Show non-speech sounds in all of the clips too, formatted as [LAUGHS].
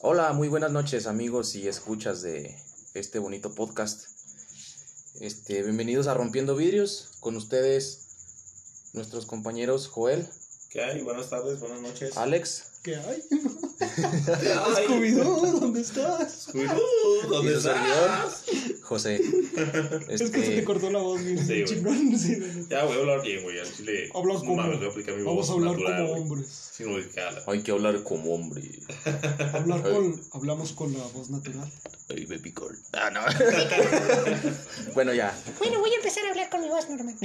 Hola, muy buenas noches amigos y escuchas de este bonito podcast. Este, bienvenidos a Rompiendo Vidrios, con ustedes nuestros compañeros Joel, ¿Qué hay? Buenas tardes, buenas noches. Alex ¿Qué hay? [LAUGHS] [LAUGHS] ¿Qué hay? Scooby-Doo, ¿dónde estás? Scooby-Doo, ¿Dónde y su servidor José. [LAUGHS] Es que se te Este, cortó la voz bien Sí, güey. chingón. [LAUGHS] sí, güey. Ya voy a hablar bien, güey. Al chile. Habla no como- mames, voy a aplicar mi Vamos voz a hablar natural, como güey, hombres. Sin modificarla. hay que hablar como hombre. Hablar con, hablamos con la voz natural. Ay, baby girl. Ah, no. [LAUGHS] bueno, ya. Bueno, voy a empezar a hablar con mi voz normal.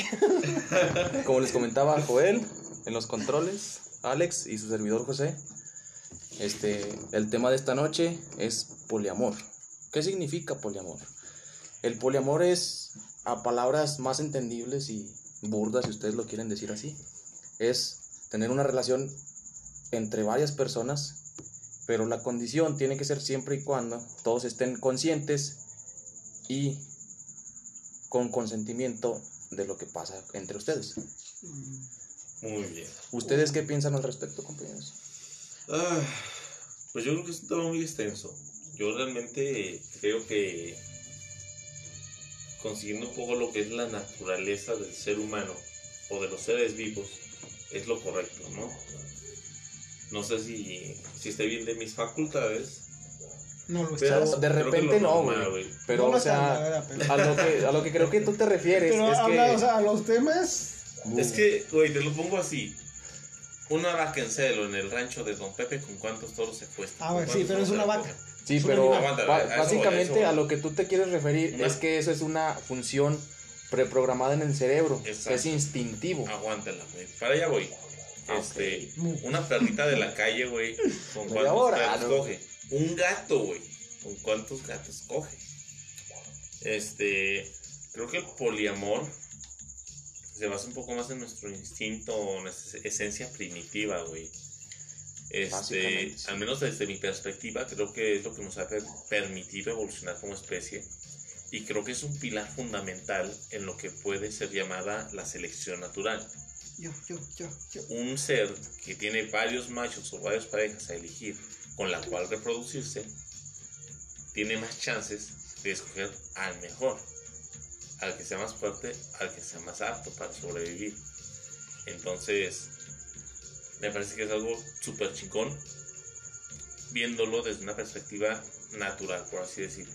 Como les comentaba Joel en los controles, Alex y su servidor José. Este, el tema de esta noche es poliamor. ¿Qué significa poliamor? El poliamor es a palabras más entendibles y burdas, si ustedes lo quieren decir así. Es tener una relación entre varias personas, pero la condición tiene que ser siempre y cuando todos estén conscientes y con consentimiento de lo que pasa entre ustedes. Muy bien. ¿Ustedes qué piensan al respecto, compañeros? Ah, pues yo creo que es un tema muy extenso. Yo realmente creo que consiguiendo un poco lo que es la naturaleza del ser humano o de los seres vivos es lo correcto, ¿no? No sé si, si esté bien de mis facultades, No lo pero estás. de repente lo no, güey. Pero, No lo o sea, verdad, pero- a lo, que, a lo que creo que tú te refieres Pero es habla, que... o sea, los temas. Es que, güey, te lo pongo así. Una vaca en celo en el rancho de Don Pepe, ¿con cuántos toros se cuesta? Ah, güey, sí, pero es una vaca. Sí, pero básicamente eso a lo que tú te quieres referir Una- es que eso es una función preprogramada en el cerebro, es instintivo. Aguántala, güey. Para allá voy. Ah, Este, una perrita de la calle, güey, ¿con cuántos hora, gatos ¿no? coge? Un gato, güey. ¿Con cuántos gatos coge? Este, creo que el poliamor se basa un poco más en nuestro instinto, en nuestra esencia primitiva, güey. Este, sí. al menos desde mi perspectiva, creo que es lo que nos ha per- permitido evolucionar como especie. Y creo que es un pilar fundamental en lo que puede ser llamada la selección natural Yo, yo, yo, yo. un ser que tiene varios machos o varias parejas a elegir con la cual reproducirse, tiene más chances de escoger al mejor, al que sea más fuerte, al que sea más apto para sobrevivir. Entonces, me parece que es algo súper chingón, viéndolo desde una perspectiva natural, por así decirlo.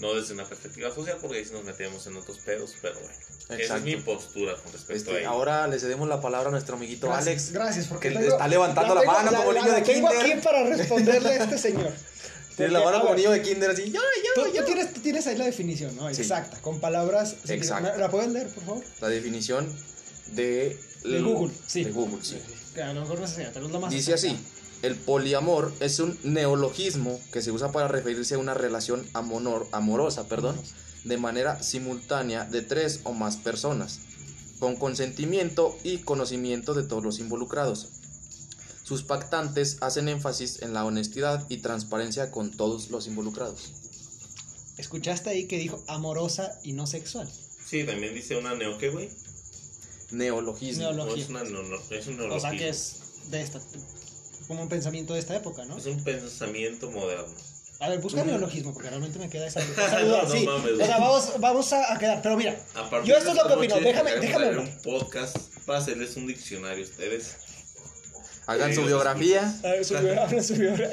No desde una perspectiva social, porque ahí sí nos metemos en otros pedos, pero bueno. Esa es Exacto. mi postura con respecto Este, a ello. ahora le cedemos la palabra a nuestro amiguito Gracias, Alex. Gracias, porque que tengo- está levantando la tengo- mano como niño de tengo kinder. aquí para responderle a este señor. [LAUGHS] Tiene la mano a como niño de kinder así. ¡Yo, Tú, yo, tú yo! tienes, tú tienes ahí la definición, ¿no? Sí. Exacta, con palabras. Exacto. ¿La, la pueden leer, por favor? La definición de... De Google, sí. De Google, sí. A lo mejor no sé, pero es lo más. Dice así, el poliamor es un neologismo que se usa para referirse a una relación amonor- amorosa, perdón, de manera simultánea de tres o más personas, con consentimiento y conocimiento de todos los involucrados. Sus pactantes hacen énfasis en la honestidad y transparencia con todos los involucrados. Escuchaste ahí que dijo amorosa y no sexual. Sí, también dice una neo güey. Neologismo. Neolo- No es, una, no, no, es un O neologismo. sea que es de esta. Como un pensamiento de esta época, ¿no? Es un pensamiento moderno. A ver, busca neologismo, porque realmente me queda esa, No, [LAUGHS] esa duda. no sí. mames, o sea, vamos, vamos a, a quedar. Pero mira, Yo esto es lo que opino, déjame- déjame hacer un podcast para hacerles un diccionario ustedes. Hagan su biografía.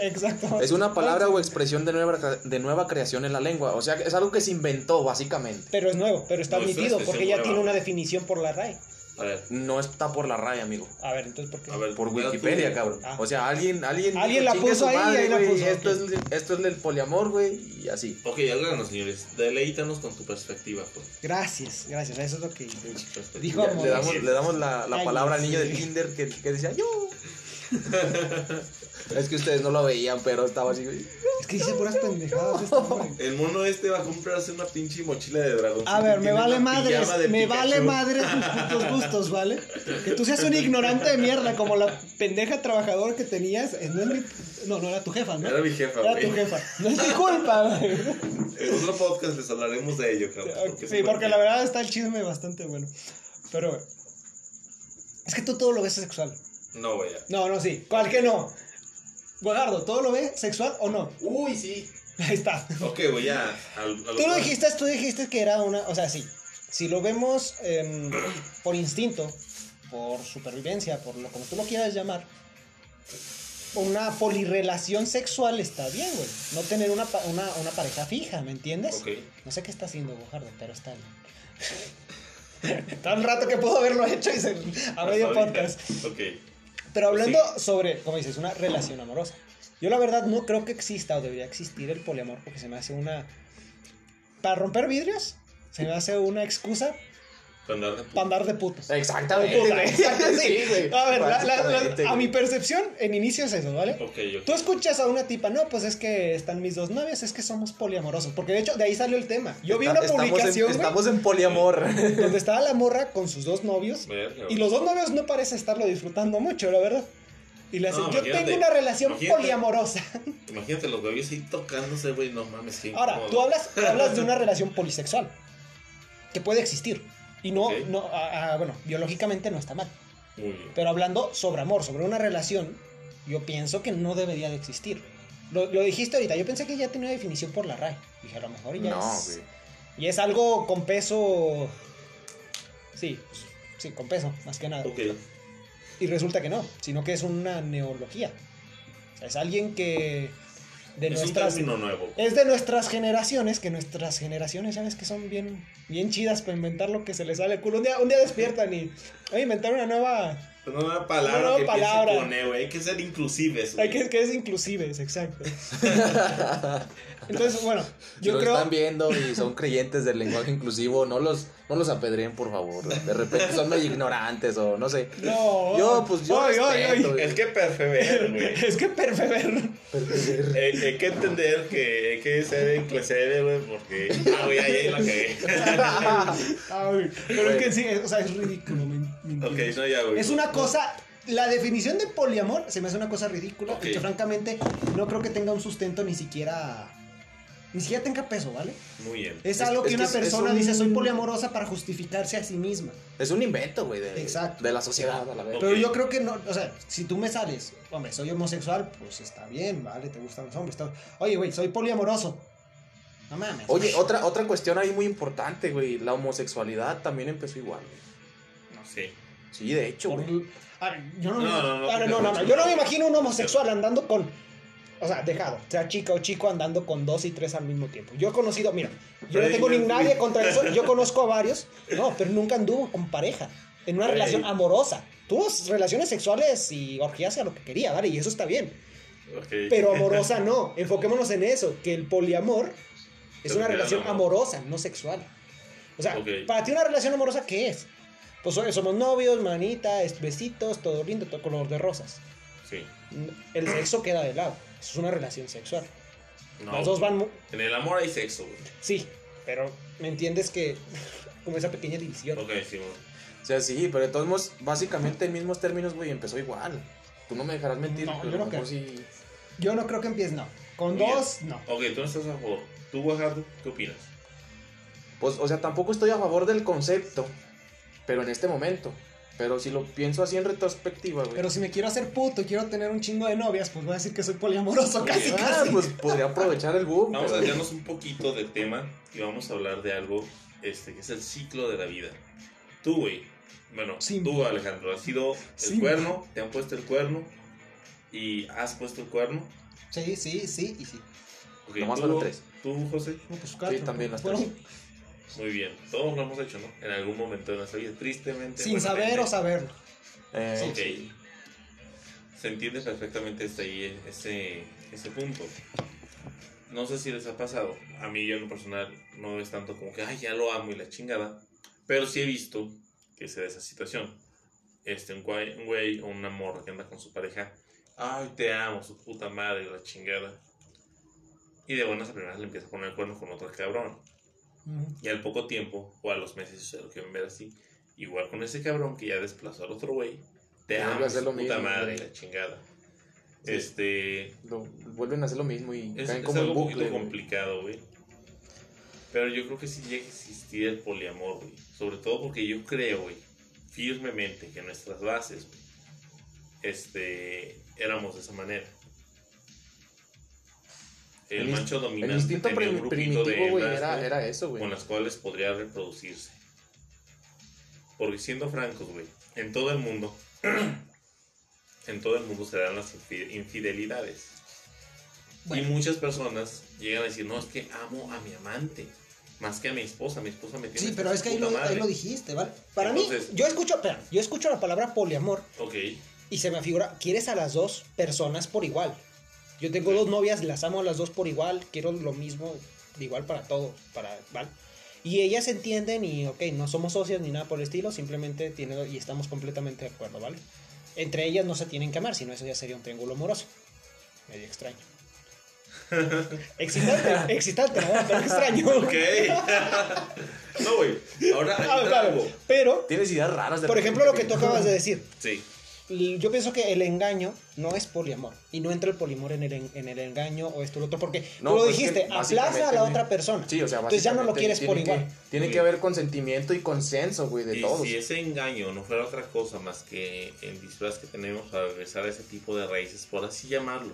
exacto. Es una palabra o expresión de nueva, de nueva creación en la lengua. O sea, es algo que se inventó, básicamente. Pero es nuevo, pero está No, es admitido, expresión porque ya nueva. tiene una definición por la RAE. A ver, No está por la raya, amigo. A ver, entonces, ¿por qué? a ver. Por tú. Wikipedia, cabrón. Ah. O sea, alguien, alguien, Alguien la "Chingue puso ahí y ahí la puso, Esto, es, esto es el poliamor, güey, y así. Ok, háganos, señores. Deleítanos con tu perspectiva, pues. Gracias, gracias. Eso es lo que. Dijo Ya, amor. le damos, le damos la, la Ay, palabra al sí. niño de kinder que, que decía yo. [LAUGHS] es que ustedes no lo veían, pero estaba así. güey. Es que dice puras pendejadas este. [LAUGHS] El mono este va a comprarse una pinche mochila de dragón. A ver, me vale madres, de me Pikachu. vale madres tus putos gustos, ¿vale? Que tú seas un ignorante de mierda, como la pendeja trabajadora que tenías, eh, no es mi... No, no, era tu jefa, ¿no? Era mi jefa, Era güey. tu jefa. No es mi culpa, güey. En otro podcast les hablaremos de ello, cabrón. Sí, porque la verdad está el chisme bastante bueno. Pero, güey, es que tú todo lo ves sexual. No, güey. No, no, sí. ¿Cuál que no? Guajardo, ¿todo lo ve sexual o no? Uy, sí. Ahí está. Ok, voy a. Tú lo dijiste, tú dijiste que era una, o sea, sí. Si lo vemos em, por instinto, por supervivencia, por lo como tú lo quieras llamar, una polirrelación sexual está bien, güey. No tener una, una, una pareja fija, ¿me entiendes? Ok. No sé qué está haciendo Guajardo, pero está bien. [LAUGHS] Tan rato que puedo haberlo hecho y se, a medio podcast. Ok. Pero hablando Sí. sobre, como dices, una relación amorosa. Yo la verdad no creo que exista o debería existir el poliamor porque se me hace una... Para romper vidrios, se me hace una excusa Para andar de andar de putos. Exactamente, Puta, güey. exacto, sí. Sí, güey. A ver, la- la- la- Básicamente, a mi percepción, en inicio es eso, ¿vale? Tú escuchas a una tipa, no, pues es que están mis dos novios, es que somos poliamorosos. Porque de hecho, de ahí salió el tema. Yo vi Está- una estamos publicación, Estamos en poliamor. donde [LAUGHS] estaba la morra con sus dos novios. Verga, Y los dos novios no parecen estarlo disfrutando mucho, la verdad. Y le hacen, No, yo tengo una relación imagínate. poliamorosa. Imagínate los bebés ahí tocándose, güey. No mames, Ahora, tú hablas, hablas de una [LAUGHS] relación polisexual. Que puede existir. Y no, no ah, ah, bueno, biológicamente no está mal. Muy bien. Pero hablando sobre amor, sobre una relación, yo pienso que no debería de existir. Lo, lo dijiste ahorita, yo pensé que ya tenía definición por la RAE. Dije, a lo mejor ya No, es... Y es algo con peso... Sí, sí, con peso, más que nada. Ok. Y resulta que no, sino que es una neología. O sea, es alguien que de es nuestras nuevo. es de nuestras generaciones, que nuestras generaciones, sabes que son bien bien chidas para inventar lo que se les sale el culo. Un día, un día despiertan y voy a inventar una nueva Una nueva palabra Una nueva que palabra. con E, güey. Hay que ser inclusives, Hay güey. que, que es inclusive, es exacto. [LAUGHS] Entonces, bueno, Si yo nos creo están viendo y son creyentes del lenguaje inclusivo, no los, no los apedreen, por favor. De repente son medio ignorantes o no sé. No. Yo, pues, yo respeto, ay. güey. Es que perseverar, güey. [LAUGHS] Es que perfever. Eh, hay que entender que hay que ser inclusive, güey, porque. Ah, güey, ahí la cagué. [LAUGHS] Pero es que sí, o sea, es ridículo. me- ok, no, ya, güey. Es una cosa. La definición de poliamor se me hace una cosa ridícula Ok. y que francamente no creo que tenga un sustento ni siquiera. Ni siquiera tenga peso, ¿vale? Muy bien. Es, Es- algo que es una persona un- dice soy poliamorosa para justificarse a sí misma. Es un invento, güey, de, Exacto. de la sociedad, a la vez. Pero yo creo que no, o sea, si tú me sales, hombre, soy homosexual, pues está bien, ¿vale? Te gustan los hombres. Oye, güey, soy poliamoroso. No mames. Oye, otra, otra cuestión ahí muy importante, güey. La homosexualidad también empezó igual, güey. No sé. Sí, de hecho, Por- yo no, No, me, no, no, a ver, no, no, no, no, no, yo no me no. imagino un homosexual andando con, o sea, dejado, sea chica o chico andando con dos y tres al mismo tiempo. Yo he conocido, mira, yo no tengo ni nadie contra eso, yo [LAUGHS] conozco a varios, no, pero nunca anduvo con pareja, en una relación amorosa. Tuvo relaciones sexuales y orgías a lo que quería, ¿vale? Y eso está bien. Pero amorosa [LAUGHS] no. Enfoquémonos en eso, que el poliamor es una relación amorosa, no sexual. O sea, para ti una relación amorosa, ¿qué es? Pues so- somos novios, manita, es- besitos, todo lindo, todo color de rosas. Sí. El sexo queda de lado. Eso es una relación sexual. No, Las dos van... mu- En el amor hay sexo, güey. Sí, pero ¿me entiendes que... [LAUGHS] como esa pequeña división. Ok, sí, güey. O sea, sí, pero de todos modos, básicamente en mismos términos, güey, empezó igual. Tú no me dejarás mentir, No, yo no creo. sí. Yo no creo que empieces, no. Con bien. dos, no. Ok, tú no estás a favor. ¿Tú, Guajardo, qué opinas? Pues, o sea, tampoco estoy a favor del concepto, pero en este momento. Pero si lo pienso así en retrospectiva, güey. Pero si me quiero hacer puto y quiero tener un chingo de novias, pues voy a decir que soy poliamoroso casi, Ah, casi. pues podría aprovechar el boom. Vamos a desviarnos un poquito de tema y vamos a hablar de algo este, que es el ciclo de la vida. Tú, güey. Bueno, Sí. tú, Alejandro, has sido el Sí. cuerno, te han puesto el cuerno y has puesto el cuerno. Sí, sí, sí y sí. Ok, Nomás tú, fueron tres. Tú, José. No, pues, cuatro. también las Fueron Muy bien. Todos lo hemos hecho, ¿no? En algún momento de nuestra vida, tristemente. sin saber o saberlo. Eh, Ok. Se entiende perfectamente hasta ahí ese, ese punto. No sé si les ha pasado. A mí, yo en lo personal, no es tanto como que, ay, ya lo amo y la chingada. Pero sí he visto que se da esa situación. Este, un güey, un güey o una morra que anda con su pareja. Ay, te amo, su puta madre, la chingada. Y de buenas a primeras le empieza a poner el cuerno con otro cabrón. Y al poco tiempo, o a los meses, se lo quieren ver así, igual con ese cabrón que ya desplazó al otro güey, te amo, a hacer su lo puta mismo, madre, la chingada. Sí. Este, lo- vuelven a hacer lo mismo y es, caen es como algo un bucle. poquito complicado, güey. Pero yo creo que sí llega a existir el poliamor, güey. Sobre todo porque yo creo, güey, firmemente que nuestras bases, güey, este, éramos de esa manera. El, macho dominante El instinto tenía prim- primitivo, güey, era, eso, güey. con las cuales podría reproducirse. Porque siendo francos, güey, en todo el mundo, [CLEARS THROAT] en todo el mundo se dan las infi- infidelidades. Bueno. Y muchas personas llegan a decir, no, es que amo a mi amante, más que a mi esposa, mi esposa me tiene Sí, pero es que ahí lo, ahí madre". lo dijiste, ¿vale? Para Entonces- mí, yo escucho, espera, yo escucho la palabra poliamor Ok, y se me figura, quieres a las dos personas por igual. Yo tengo dos novias, las amo a las dos por igual, quiero lo mismo, de igual para todos, para, ¿vale? Y ellas entienden y, ok, no somos socias ni nada por el estilo, simplemente tiene, y estamos completamente de acuerdo, ¿vale? Entre ellas no se tienen que amar, sino eso ya sería un triángulo amoroso. Medio extraño. [LAUGHS] excitante, excitante, ¿no? Pero [LAUGHS] extraño. ok. no, güey, ahora hay [LAUGHS] Ah, claro, algo. Pero, Tienes ideas raras de por ejemplo, lo que tú acabas de decir, Sí, Y Yo pienso que el engaño no es poliamor. Y no entra el poliamor en el, en, en el engaño o esto o lo otro. Porque No, tú lo pues es que dijiste, aplaza a la otra persona. Sí, o sea, Entonces ya no lo quieres por tiene que- igual. Tiene Sí. que haber consentimiento y consenso, güey, de y todos. si ese engaño no fuera otra cosa más que el disfraz que tenemos para regresar a ese tipo de raíces, por así llamarlo.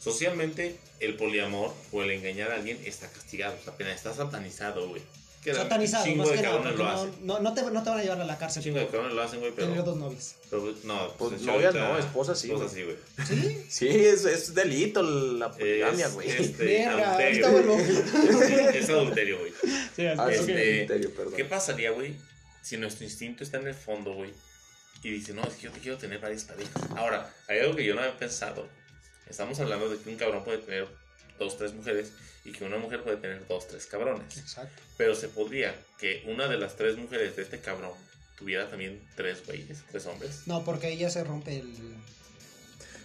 Socialmente, el poliamor o el engañar a alguien está castigado, o sea, apenas está satanizado, güey. Que Satanizado, más que nada. No, no, no te, no te van a llevar a la cárcel chingo de cabrones lo hacen, güey, pero, tener dos novias. pero no, Pues pues novias no, esposas sí, Esposas sí, güey. ¿Sí? Sí, es, es delito la poligamia, Es, güey. este, Verga, adulterio. bueno. [LAUGHS] Es adulterio, güey. Sí, Ah, es un Este, misterio, perdón. ¿Qué pasaría, güey, si nuestro instinto está en el fondo, güey? Y dice, no, es que yo te quiero tener varias parejas. Ahora, hay algo que yo no había pensado. Estamos hablando de que un cabrón puede tener dos, tres mujeres y que una mujer puede tener dos, tres cabrones. Exacto. Pero se podría que una de las tres mujeres de este cabrón tuviera también tres güeyes, tres hombres. No, porque ahí ya se rompe el.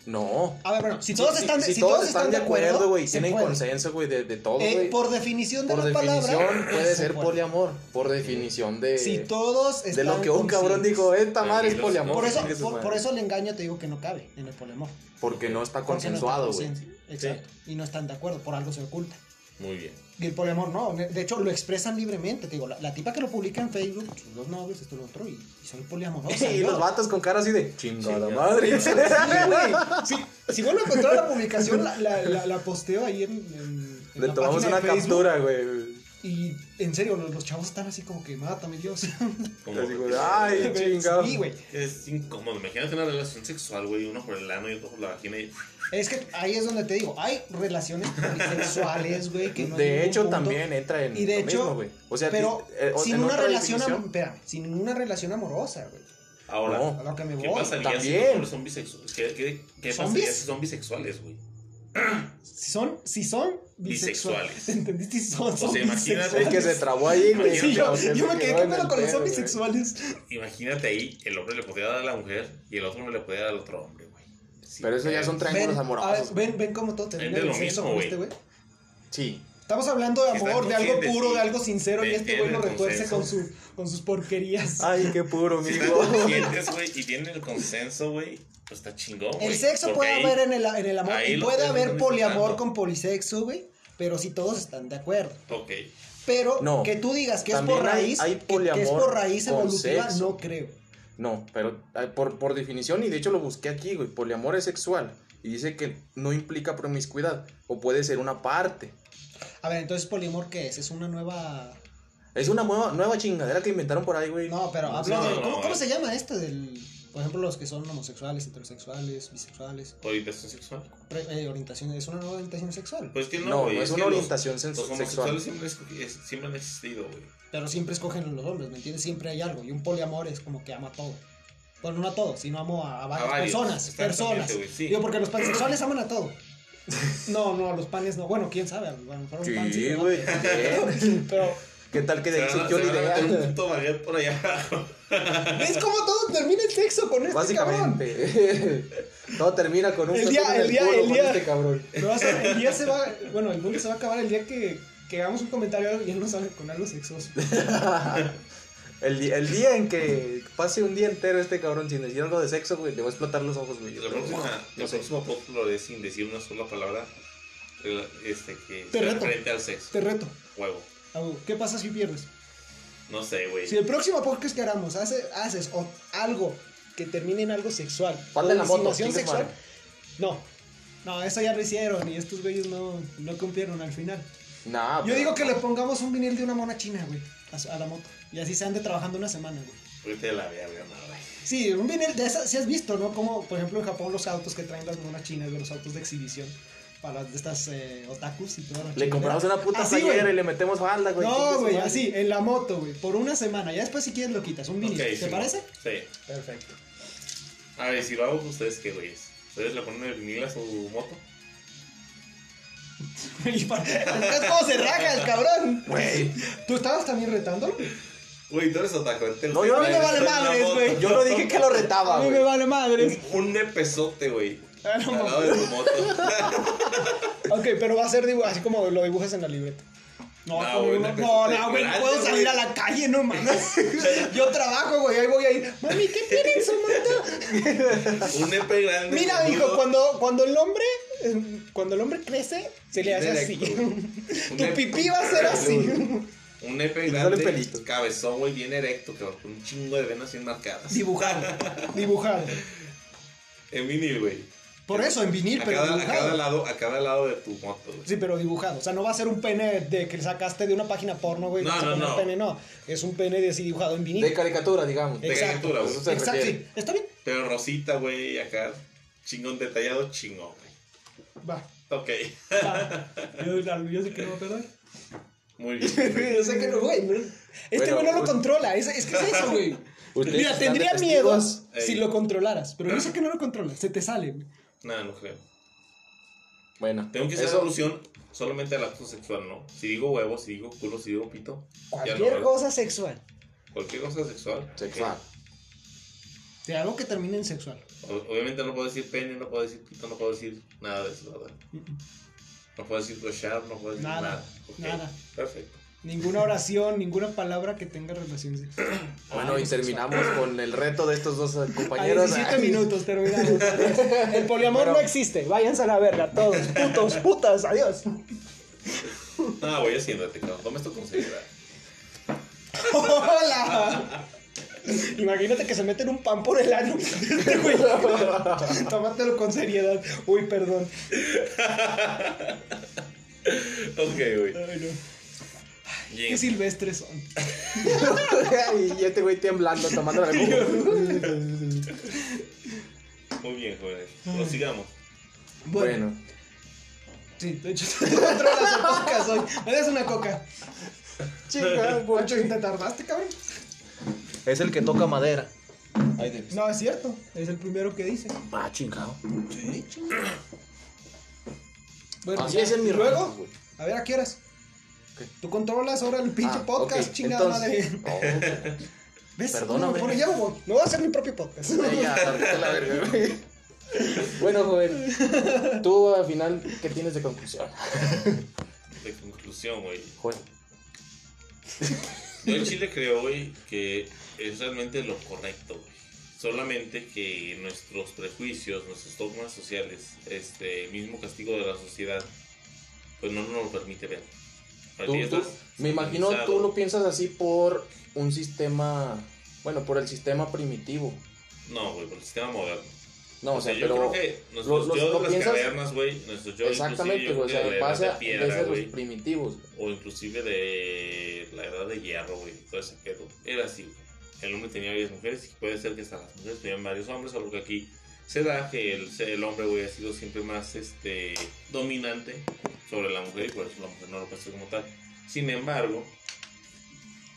No. A ver, bueno, si todos Si- están, si si todos están de acuerdo, güey, tienen puede. consenso, güey, de, de todo, Eh, güey. por definición de Por la definición palabra. puede se ser puede. poliamor. Por definición de, Si todos de están lo que un cabrón dijo, esta madre es poliamor. Por eso, por, eso el engaño te digo que no cabe en el poliamor. Porque no está no consensuado, güey. consciente. Exacto. Y no están de acuerdo, por algo se oculta. Muy bien. Y el poliamor no, de hecho lo expresan libremente, te digo, la, la tipa que lo publica en Facebook, sus dos novios, esto y lo otro, y, y son poliamorosos. [LAUGHS] y los vatos con cara así de chingada madre. Sí, güey. Sí, si vuelvo a encontrar la publicación, la, la, la, la posteo ahí en, en- en Le la tomamos una Facebook, captura, güey. Y en serio, los, los chavos están así como que, mátame Dios. [LAUGHS] Como- de, ay, chingado. Sí, güey. Es incómodo. Imagínate una relación sexual, güey, uno por el ano y otro por la vagina. Y... Es que ahí es donde te digo, hay relaciones sexuales, güey, que no De hecho, punto. también entra en Y de lo hecho, mismo, güey. O sea, pero eh, sin en una relación, espérame, sin una relación amorosa, güey. Ahora, No. A lo que me ¿qué voy. pasaría si También. los hombres son bisexuales? ¿Qué, qué, qué pasaría si son bisexuales, güey? Si son, si son bisexuales. Bisexuales. [LAUGHS] ¿Entendiste? Si son, O son sea, imagínate Es bisexuales. que se trabó ahí, güey. Sí, yo, yo me quedé quedó en ¿qué pedo el con los pedo, zombies güey. sexuales. Imagínate ahí, el hombre le podría dar a la mujer y el otro hombre le podría dar al otro hombre, güey. Sí, Pero eso ya son triángulos Ven, a amorosos. ver, ven, ven cómo todo termina de en lo mismo, este güey. güey. Sí. Estamos hablando de amor, de algo puro, sí. de algo sincero, y este güey lo retuerce con, su, con sus porquerías. Ay, qué puro, Si amigo. están conscientes, güey, y tienen el consenso, güey, pues está chingón, güey. El sexo Porque puede ahí- haber en el, en el amor, y puede haber poliamor con polisexo, güey, pero si todos están de acuerdo. Ok. Pero No. que tú digas que es por hay- raíz, que- que, es por raíz evolutiva, sexo. no creo. No, pero por, por definición, y de hecho lo busqué aquí, güey. Poliamor es sexual. Y dice que no implica promiscuidad. O puede ser una parte. A ver, entonces poliamor, ¿qué es? ¿Es una nueva...? Es una nueva, nueva chingadera que inventaron por ahí, güey. No, pero hablo de... No, ¿cómo, cómo se llama esto del... Por ejemplo, los que son homosexuales, heterosexuales, bisexuales, ¿Orientación sexual? pre- eh, orientación, ¿es una nueva orientación sexual? Pues que no, No, güey. no es una los- orientación Los, sen- homosexuales sexual. siempre, es- es- siempre han existido, güey. Pero siempre escogen los hombres, ¿me entiendes? Siempre hay algo. Y un poliamor es como que ama a todo. Bueno, no a todo, sino amo a, a varias varios, personas. Personas. sí. Digo, porque los pansexuales aman a todo. No, no, los panes no. Bueno, quién sabe. A lo mejor un pan Sí, ¿verdad? güey. Pero, [LAUGHS] ¿Qué tal que de ahí Se van a- surgió la se van a meter un idea? puto baguette por allá abajo. [LAUGHS] ¿ves cómo todo termina el sexo con este cabrón? Básicamente. [LAUGHS] Todo termina con un El día- el día- el con día- este cabrón. Pero va a ser- el día se va. Bueno, el mundo se va a acabar el día que, que hagamos un comentario y él nos sale con algo sexoso. El, el día en que pase un día entero este cabrón sin decir algo de sexo, güey, le va a explotar los ojos, güey. La próxima, No el sé. próximo lo haré sin decir una sola palabra este, que Te reto. referente al sexo. Te reto. Huevo. ¿Qué pasa si pierdes? No sé, güey. Si el próximo podcast que hagamos hace, haces o- algo que termine en algo sexual, o la moto, sexual, madre. no. No, eso ya lo hicieron y estos güeyes no, no cumplieron al final. Nah, Yo pero- digo que le pongamos un vinil de una mona china, güey, a, su- a la moto. Y así se ande trabajando una semana, güey. Vete a la verga, no, güey. Sí, un vinil de esas, si has visto, ¿no? Como, por ejemplo, en Japón los autos que traen las monas chinas, los autos de exhibición. Para de estas eh, otakus y las Le compramos una puta Así, y le metemos falda, güey. No, güey, así, en la moto, güey, por una semana. Ya después si quieres lo quitas, un vinil. ¿Te sí, parece? Sí. Perfecto. A ver, si lo hago, ¿ustedes qué, güeyes? ¿Ustedes le ponen el vinil a su moto? [LAUGHS] Y para- ¿Ves cómo se raja el cabrón? Güey. ¿Tú estabas también retándolo? Güey, tú eres otaku. te- No, yo A mí me vale madres, güey. Yo no dije que lo retaba, A mí me vale madres. Un, nepesote, güey. Ah, no al lado de tu moto. [LAUGHS] Ok, pero va a ser así como lo dibujas en la libreta. No, No, güey, no, no, no, güey, no grande, puedo salir güey. a la calle, no mames. [LAUGHS] Yo trabajo, güey, ahí voy a ir. Mami, ¿qué tiene en su moto? un nepe grande. Mira, hijo, cuando, cuando el hombre eh, cuando el hombre crece, se le hace así. [LAUGHS] Tu pipí va a ser así. Un nepe sale grande, pelito. cabezón, güey, bien erecto, cabrón, con un chingo de venas bien marcadas. Dibujado. Dibujado. En vinil, güey. Por eso, en vinil, A pero cada, a dibujado. cada lado, a cada lado de tu moto, güey. Sí, pero dibujado. O sea, no va a ser un pene de que sacaste de una página porno, güey. No, no, poner no. pene, no. Es un pene de así dibujado en vinil. De caricatura, digamos. de Exacto. caricatura, güey. Eso Exacto, sí. ¿Está bien? Pero rosita, güey, acá, chingón detallado, chingón, güey. Va. Ok, va. [LAUGHS] Yo, yo sé que no va a perder. muy bien. güey. [LAUGHS] Yo sé que no, güey. no- Este Bueno, güey no lo controla. Es, es que es eso, güey. [LAUGHS] Mira, tendría de miedo testigos. si lo controlaras. Pero yo sé que no lo controlas. Se te sale, Nada, no creo. Bueno, Tengo que hacer eso- alusión solamente al acto sexual, ¿no? Si digo huevo, si digo culo, si digo pito. Cualquier no, cosa sexual. Cualquier cosa sexual. Sexual. De algo que termine en sexual. Obviamente no puedo decir pene, no puedo decir pito, no puedo decir nada de eso, ¿verdad? No puedo decir cochar, no puedo decir Nada, nada. Nada. Perfecto. Ninguna oración, ninguna palabra que tenga relación sexual. [COUGHS] Bueno, y terminamos con el reto de estos dos eh, A compañeros. 17 minutos terminamos. [LAUGHS] El poliamor Pero- no existe. Váyanse a la verga, todos. Putos, putas, adiós. No, voy haciéndote, cabrón. Toma esto con seriedad. ¡Hola! Imagínate que se meten un pan por el ano. Este güey. Tómatelo con seriedad. Uy, perdón. Ok, güey. Ay, no. Qué silvestres son. y este güey temblando, tomando la Muy bien, jóvenes. Prosigamos. Bueno, Bueno, sí, de hecho, [LAUGHS] tú controlas el podcast hoy. Me das una coca. chica, Poncho, ¿te tardaste, cabrón? es el que toca madera. Ahí. No, es cierto. Es el primero que dice. Ah, chingado. Sí, chingada. Bueno, Así ya. es en mi güey. A ver, ¿a qué horas? ¿Qué? Tú controlas ahora el pinche Ah, podcast, chingada entonces- madre. Oh, [LAUGHS] ¿Ves? Perdóname. No, por allá voy. Me voy a hacer mi propio podcast. ya, la verga. [LAUGHS] Bueno, joven, [LAUGHS] tú al final, ¿qué tienes de conclusión? De conclusión, güey. Joven. Yo en Chile creo, güey, que es realmente lo correcto, güey. Solamente que nuestros prejuicios, nuestros dogmas sociales, este mismo castigo de la sociedad, pues no nos lo permite ver. Tú- tú- me imagino tú lo piensas así por un sistema, bueno, por el sistema primitivo. No, güey, por el sistema moderno. No, o sea, yo pero creo que nuestros lo- yo lo de las piensas- cavernas, güey, nuestros yo exactamente, güey, o sea, de edad de los primitivos. o inclusive de la edad de hierro, güey, todo ese pedo. Era así, güey. El hombre tenía varias mujeres y puede ser que hasta las mujeres tuvieran varios hombres, solo que aquí se da que el, el hombre, güey, ha sido siempre más este dominante sobre la mujer y por eso la mujer no lo puede ser como tal. Sin embargo,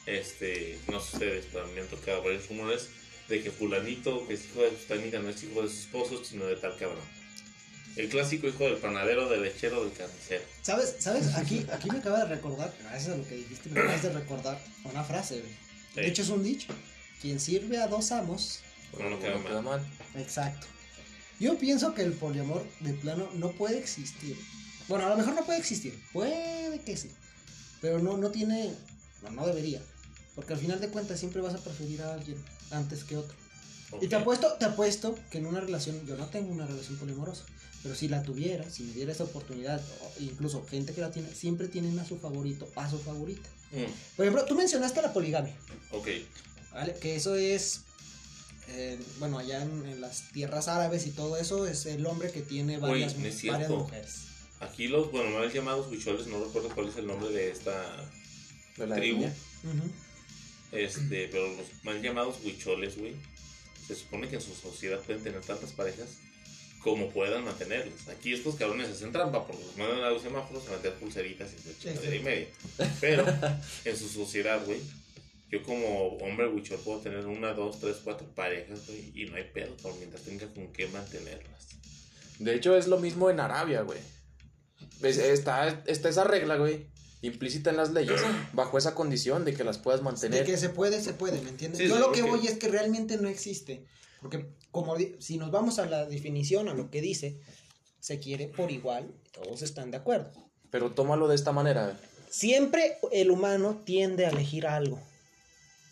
este, no sé ustedes, pero me han tocado varios rumores de que fulanito, que es hijo de sustanita, no es hijo de su esposo, sino de tal cabrón. El clásico hijo del panadero, del lechero, del carnicero. ¿Sabes? ¿Sabes? Aquí, aquí me acaba de recordar, gracias a lo que dijiste, me acabas de recordar una frase, güey. De hecho, es un dicho. Quien sirve a dos amos. No, no queda No queda mal. mal. Exacto. Yo pienso que el poliamor de plano no puede existir. Bueno, a lo mejor no puede existir. Puede que sí. Pero no, no tiene. No, no debería. Porque al final de cuentas siempre vas a preferir a alguien antes que otro. Y te apuesto, te apuesto que en una relación, yo no tengo una relación poliamorosa, pero si la tuviera, si me diera esa oportunidad, o incluso gente que la tiene, siempre tienen a su favorito, a su favorita. Mm, Por ejemplo, tú mencionaste la poligamia, ok. ¿vale? Que eso es eh, bueno, allá en, en las tierras árabes y todo eso, es el hombre que tiene varias, varias mujeres. Aquí los, bueno, mal llamados huicholes, no recuerdo cuál es el nombre de esta De la tribu. Este, pero los mal llamados huicholes, güey, se supone que en su sociedad pueden tener tantas parejas como puedan mantenerlas. Aquí estos cabrones hacen trampa porque los mandan a los semáforos a meter pulseritas y de chingadera y media. Pero en su sociedad, güey, yo como hombre huichol puedo tener una, dos, tres, cuatro parejas, güey, y no hay pedo por mientras tenga con qué mantenerlas. De hecho, es lo mismo en Arabia, güey. Ves, Está, está esa regla, güey, implícita en las leyes, [CLEARS THROAT] bajo esa condición de que las puedas De mantener. que se puede, se puede, ¿me entiendes? Sí, Yo sí, lo que voy es que realmente no existe. Porque como si nos vamos a la definición, a lo que dice, se quiere por igual, todos están de acuerdo. Pero tómalo de esta manera. Siempre el humano tiende a elegir algo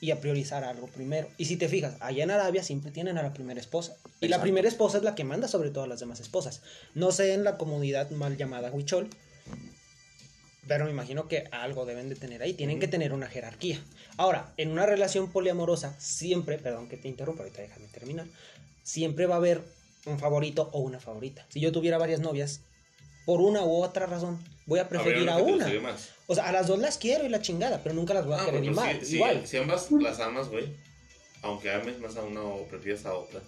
y a priorizar algo primero. Y si te fijas, allá en Arabia siempre tienen a la primera esposa. Y la primera esposa es la que manda sobre todas las demás esposas. No sé en la comunidad mal llamada Huichol, pero me imagino que algo deben de tener ahí. Tienen que tener una jerarquía. Ahora, en una relación poliamorosa, siempre, perdón que te interrumpa, ahorita déjame terminar, siempre va a haber un favorito o una favorita. Si yo tuviera varias novias, por una u otra razón, voy a preferir a una. O sea, a las dos las quiero y la chingada, pero nunca las voy a Ah, querer pero igual. si, igual. si ambas las amas, güey, aunque ames más a una o prefieras a otra,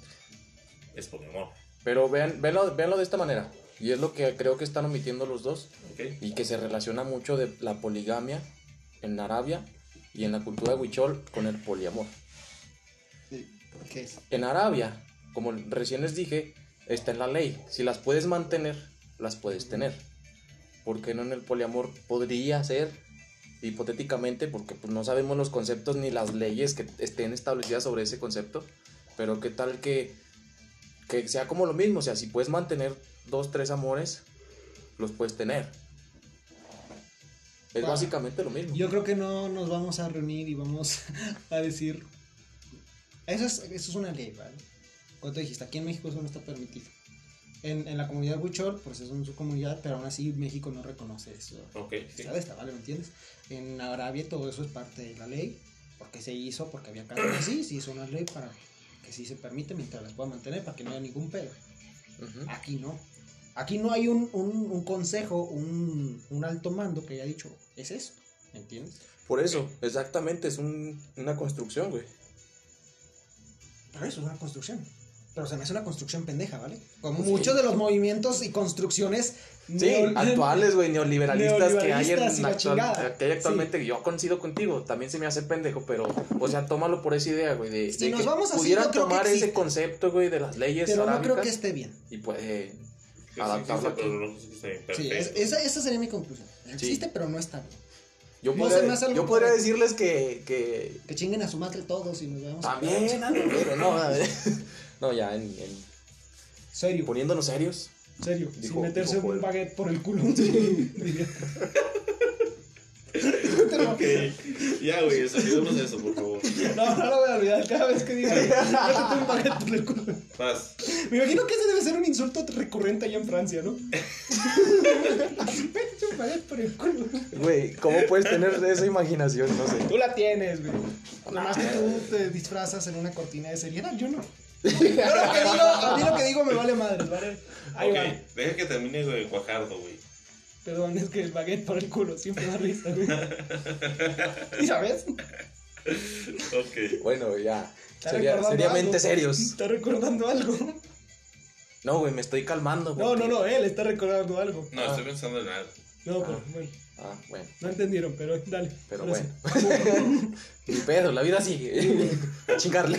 es poliamor, Pero vean, véanlo, véanlo de esta manera. Y es lo que creo que están omitiendo los dos. ¿ok? Y que se relaciona mucho de la poligamia en Arabia y en la cultura huichol con el poliamor. ¿Qué es? En Arabia, como recién les dije, está en la ley. Si las puedes mantener, las puedes tener. ¿Por qué no en el poliamor podría ser? Hipotéticamente, porque pues, no sabemos los conceptos ni las leyes que estén establecidas sobre ese concepto. Pero qué tal que, que sea como lo mismo. O sea, si puedes mantener dos, tres amores, los puedes tener. Es Wow. básicamente lo mismo. Yo creo que no nos vamos a reunir y vamos [LAUGHS] a decir. Eso es, eso es una ley, ¿vale? Tú dijiste, aquí en México eso no está permitido. En, en la comunidad Huichol, pues es en su comunidad, pero aún así México no reconoce eso. Ok, sí. Está ¿vale? ¿Me entiendes? En Arabia todo eso es parte de la ley, porque se hizo, porque había casos así, se hizo una ley para que sí se permite mientras las pueda mantener, para que no haya ningún pedo. Ujú. Aquí no. Aquí no hay un, un, un consejo, un, un alto mando que haya dicho, es eso, ¿me entiendes? Por eso, exactamente, es un- una construcción, güey. Pero eso es una construcción. Pero se me hace una construcción pendeja, ¿vale? Como Pues muchos sí. de los movimientos y construcciones Sí, actuales, güey, neoliberalistas, que hay, en actual- que hay actualmente. Yo coincido contigo, también se me hace pendejo, pero, o sea, tómalo por esa idea, güey, de, Si de nos que vamos así, pudieran no tomar ese concepto, güey, de las leyes Pero no creo que esté bien. y puede sí adaptarlo aquí. pero no sé si está bien Sí, es- esa, esa sería mi conclusión. Existe, pero no está bien. Yo No podría, se me hace algo yo podría decirles que, que Que chinguen a su madre todos y nos vemos. también, pero no, a ver. [LAUGHS] no, ya, en, en- Serio, poniéndonos serios. serio. Dijo- sin meterse dijo un baguette por el culo. [LAUGHS] Ya, güey, olvidemos eso, por favor. No, no lo voy a olvidar cada vez que diga métete un baguette por el culo. Vas. Me imagino que ese debe ser un insulto recurrente allá en Francia, ¿no? [LAUGHS] Métete un baguette por el culo. Güey, ¿cómo puedes tener esa imaginación? No sé. Tú la tienes, güey. Nada más que tú te disfrazas en una cortina de seriedad, yo no. Yo lo que digo, a mí lo que digo me vale madre, ¿vale? Ahí ok, va. deja que termine, güey, Guajardo, güey. Perdón, es que el baguette por el culo siempre da risa, güey. [LAUGHS] ¿Y sabes? Ok. Bueno, ya. Recordando seriamente algo. serios. Está recordando algo. No, güey, me estoy calmando. No, porque- no, no, él está recordando algo. No, estoy pensando en algo. No, pero, güey, Ah, bueno. no entendieron, pero dale. Pero bueno. [LAUGHS] Ni pedo, la vida sigue. A [LAUGHS] chingarle.